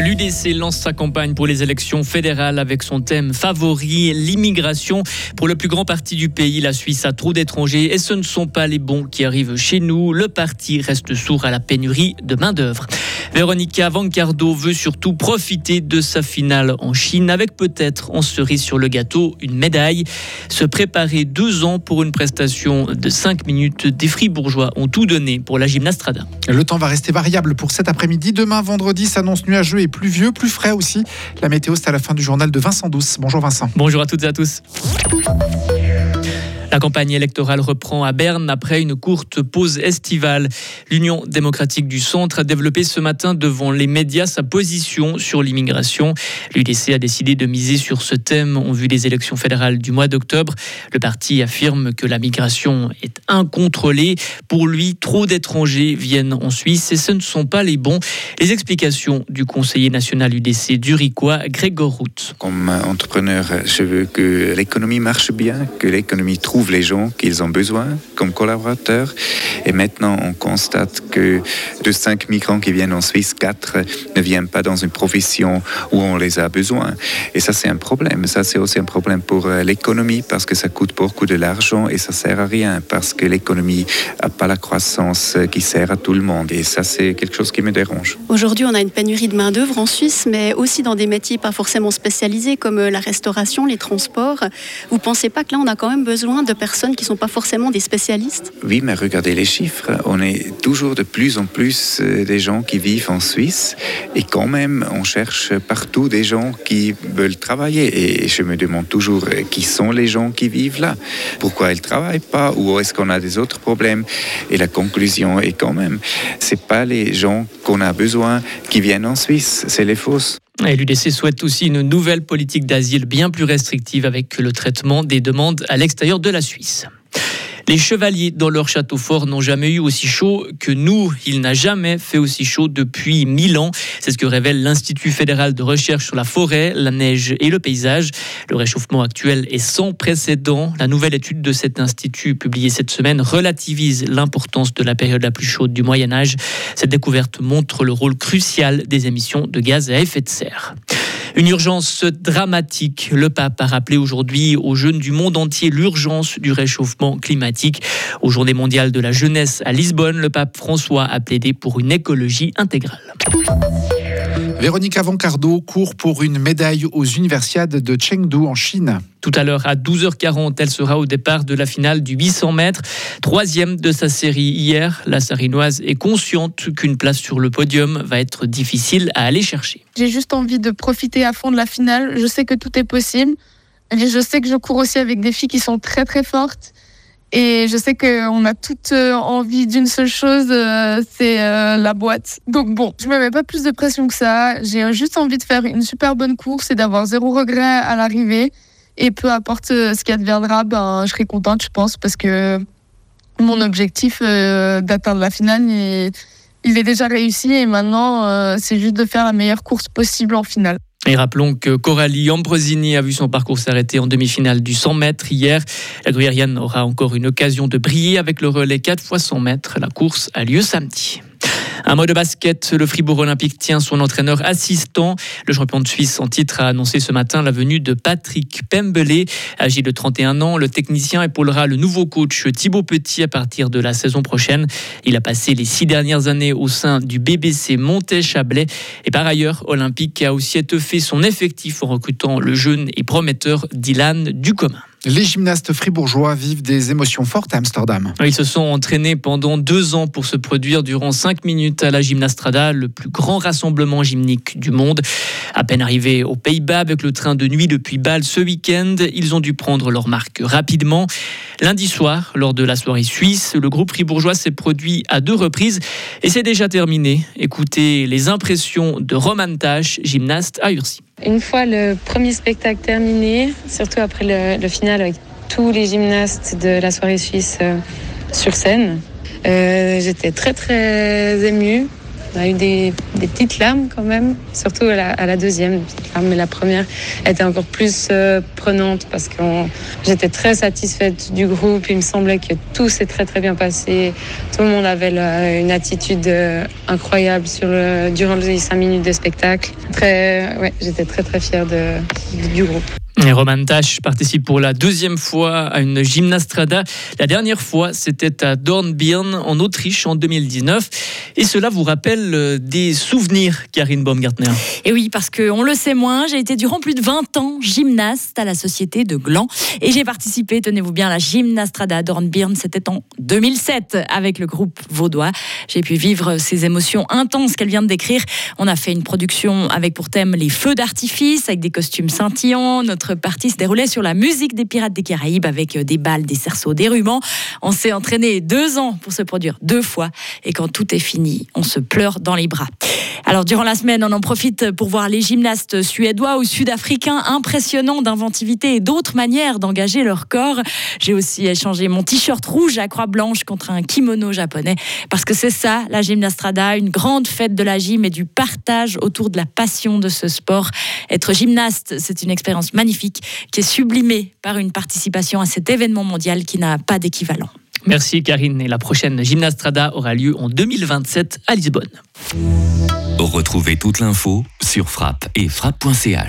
L'UDC lance sa campagne pour les élections fédérales avec son thème favori, l'immigration. Pour le plus grand parti du pays, la Suisse a trop d'étrangers et ce ne sont pas les bons qui arrivent chez nous. Le parti reste sourd à la pénurie de main-d'œuvre. Véronica Vancardo veut surtout profiter de sa finale en Chine avec peut-être en cerise sur le gâteau une médaille. Se préparer deux ans pour une prestation de 5 minutes, des fribourgeois ont tout donné pour la gymnastrada. Le temps va rester variable pour cet après-midi. Demain, vendredi, s'annonce nuageux et pluvieux, plus frais aussi. La météo, c'est à la fin du journal de Vincent Douce. Bonjour Vincent. Bonjour à toutes et à tous. La campagne électorale reprend à Berne après une courte pause estivale. L'Union démocratique du Centre a développé ce matin devant les médias sa position sur l'immigration. L'UDC a décidé de miser sur ce thème en vue des élections fédérales du mois d'octobre. Le parti affirme que la migration est incontrôlée. Pour lui, trop d'étrangers viennent en Suisse et ce ne sont pas les bons. Les explications du conseiller national UDC d'Uriquois, Grégor Rout. Comme entrepreneur, je veux que l'économie marche bien, que l'économie trouve les gens qu'ils ont besoin comme collaborateurs. Et maintenant, on constate que de cinq migrants qui viennent en Suisse, quatre ne viennent pas dans une profession où on les a besoin. Et ça, c'est un problème. Ça, c'est aussi un problème pour euh, l'économie parce que ça coûte beaucoup de l'argent et ça sert à rien parce que l'économie n'a pas la croissance qui sert à tout le monde. Et ça, c'est quelque chose qui me dérange. Aujourd'hui, on a une pénurie de main-d'œuvre en Suisse, mais aussi dans des métiers pas forcément spécialisés comme euh, la restauration, les transports. Vous pensez pas que là, on a quand même besoin de personnes qui ne sont pas forcément des spécialistes Oui, mais regardez les chiffres. On est toujours de plus en plus euh, des gens qui vivent en Suisse et quand même, on cherche partout des gens qui veulent travailler. Et je me demande toujours euh, qui sont les gens qui vivent là? Pourquoi ils ne travaillent pas? Ou est-ce qu'on a des autres problèmes? Et la conclusion est quand même, c'est pas les gens qu'on a besoin qui viennent en Suisse, c'est les fausses. L'UDC souhaite aussi une nouvelle politique d'asile bien plus restrictive avec le traitement des demandes à l'extérieur de la Suisse. Les chevaliers dans leur château fort n'ont jamais eu aussi chaud que nous. Il n'a jamais fait aussi chaud depuis mille ans. C'est ce que révèle l'Institut fédéral de recherche sur la forêt, la neige et le paysage. Le réchauffement actuel est sans précédent. La nouvelle étude de cet institut publiée cette semaine relativise l'importance de la période la plus chaude du Moyen Âge. Cette découverte montre le rôle crucial des émissions de gaz à effet de serre. Une urgence dramatique. Le pape a rappelé aujourd'hui aux jeunes du monde entier l'urgence du réchauffement climatique. Aux Journées mondiales de la jeunesse à Lisbonne, le pape François a plaidé pour une écologie intégrale. Véronique Avancardo court pour une médaille aux Universiades de Chengdu en Chine. Tout à l'heure, à 12h40, elle sera au départ de la finale du 800 mètres. Troisième de sa série hier, la Sarinoise est consciente qu'une place sur le podium va être difficile à aller chercher. J'ai juste envie de profiter à fond de la finale. Je sais que tout est possible. Et je sais que je cours aussi avec des filles qui sont très très fortes. Et je sais qu'on a toutes euh, envie d'une seule chose, euh, c'est euh, la boîte. Donc bon, je me mets pas plus de pression que ça. J'ai juste envie de faire une super bonne course et d'avoir zéro regret à l'arrivée. Et peu importe ce qui adviendra, ben, je serai contente, je pense, parce que mon objectif d'atteindre la finale, il est déjà réussi. Et maintenant, c'est juste de faire la meilleure course possible en finale. Et rappelons que Coralie Ambrosini a vu son parcours s'arrêter en demi-finale du 100 mètres hier. La gruyérienne aura encore une occasion de briller avec le relais 4 fois 100 mètres. La course a lieu samedi. Un mot de basket, le Fribourg Olympique tient son entraîneur assistant. Le champion de Suisse en titre a annoncé ce matin la venue de Patrick Pembele. Âgé de 31 ans, le technicien épaulera le nouveau coach Thibaut Petit à partir de la saison prochaine. Il a passé les six dernières années au sein du BBC Montet-Chablais. Et par ailleurs, Olympique a aussi étoffé son effectif en recrutant le jeune et prometteur Dylan Ducommun. Les gymnastes fribourgeois vivent des émotions fortes à Amsterdam. Ils se sont entraînés pendant deux ans pour se produire durant cinq minutes à la Gymnastrada, le plus grand rassemblement gymnique du monde. À peine arrivés aux Pays-Bas avec le train de nuit depuis Bâle ce week-end, ils ont dû prendre leur marque rapidement. Lundi soir, lors de la soirée suisse, le groupe fribourgeois s'est produit à deux reprises et c'est déjà terminé. Écoutez les impressions de Roman Tache, gymnaste à Ursi. Une fois le premier spectacle terminé, surtout après le, final avec tous les gymnastes de la soirée suisse euh, sur scène, euh, j'étais très très émue On a eu des, des petites larmes quand même, surtout à la, à la deuxième larme, mais la première était encore plus euh, prenante parce que j'étais très satisfaite du groupe. Il me semblait que tout s'est très très bien passé. Tout le monde avait une attitude euh, incroyable sur le, durant les cinq minutes de spectacle. Ouais, j'étais très très fière de, du groupe. Et Roman Tash participe pour la deuxième fois à une gymnastrada. La dernière fois, c'était à Dornbirn, en Autriche, en 2019. Et cela vous rappelle euh, des souvenirs, Karine Baumgartner? Et oui, parce qu'on le sait moins, j'ai été durant plus de 20 ans gymnaste à la Société de Gland. Et j'ai participé, tenez-vous bien, à la gymnastrada à Dornbirn. C'était en 2007 avec le groupe vaudois. J'ai pu vivre ces émotions intenses qu'elle vient de décrire. On a fait une production avec pour thème les feux d'artifice, avec des costumes scintillants. Notre partie se déroulait sur la musique des Pirates des Caraïbes avec euh, des balles, des cerceaux, des rubans. On s'est entraîné deux ans pour se produire deux fois et quand tout est fini, on se pleure dans les bras. Alors durant la semaine, on en profite pour voir les gymnastes suédois ou sud-africains impressionnants d'inventivité et d'autres manières d'engager leur corps. J'ai aussi échangé mon t-shirt rouge à croix blanche contre un kimono japonais parce que c'est ça la gymnastrada, une grande fête de la gym et du partage autour de la passion de ce sport. Être gymnaste, c'est une expérience magnifique qui est sublimée par une participation à cet événement mondial qui n'a pas d'équivalent. Merci Karine. Et la prochaine Gymnastrada aura lieu en 2027 à Lisbonne. Retrouvez toute l'info sur frappe et frappe.ch.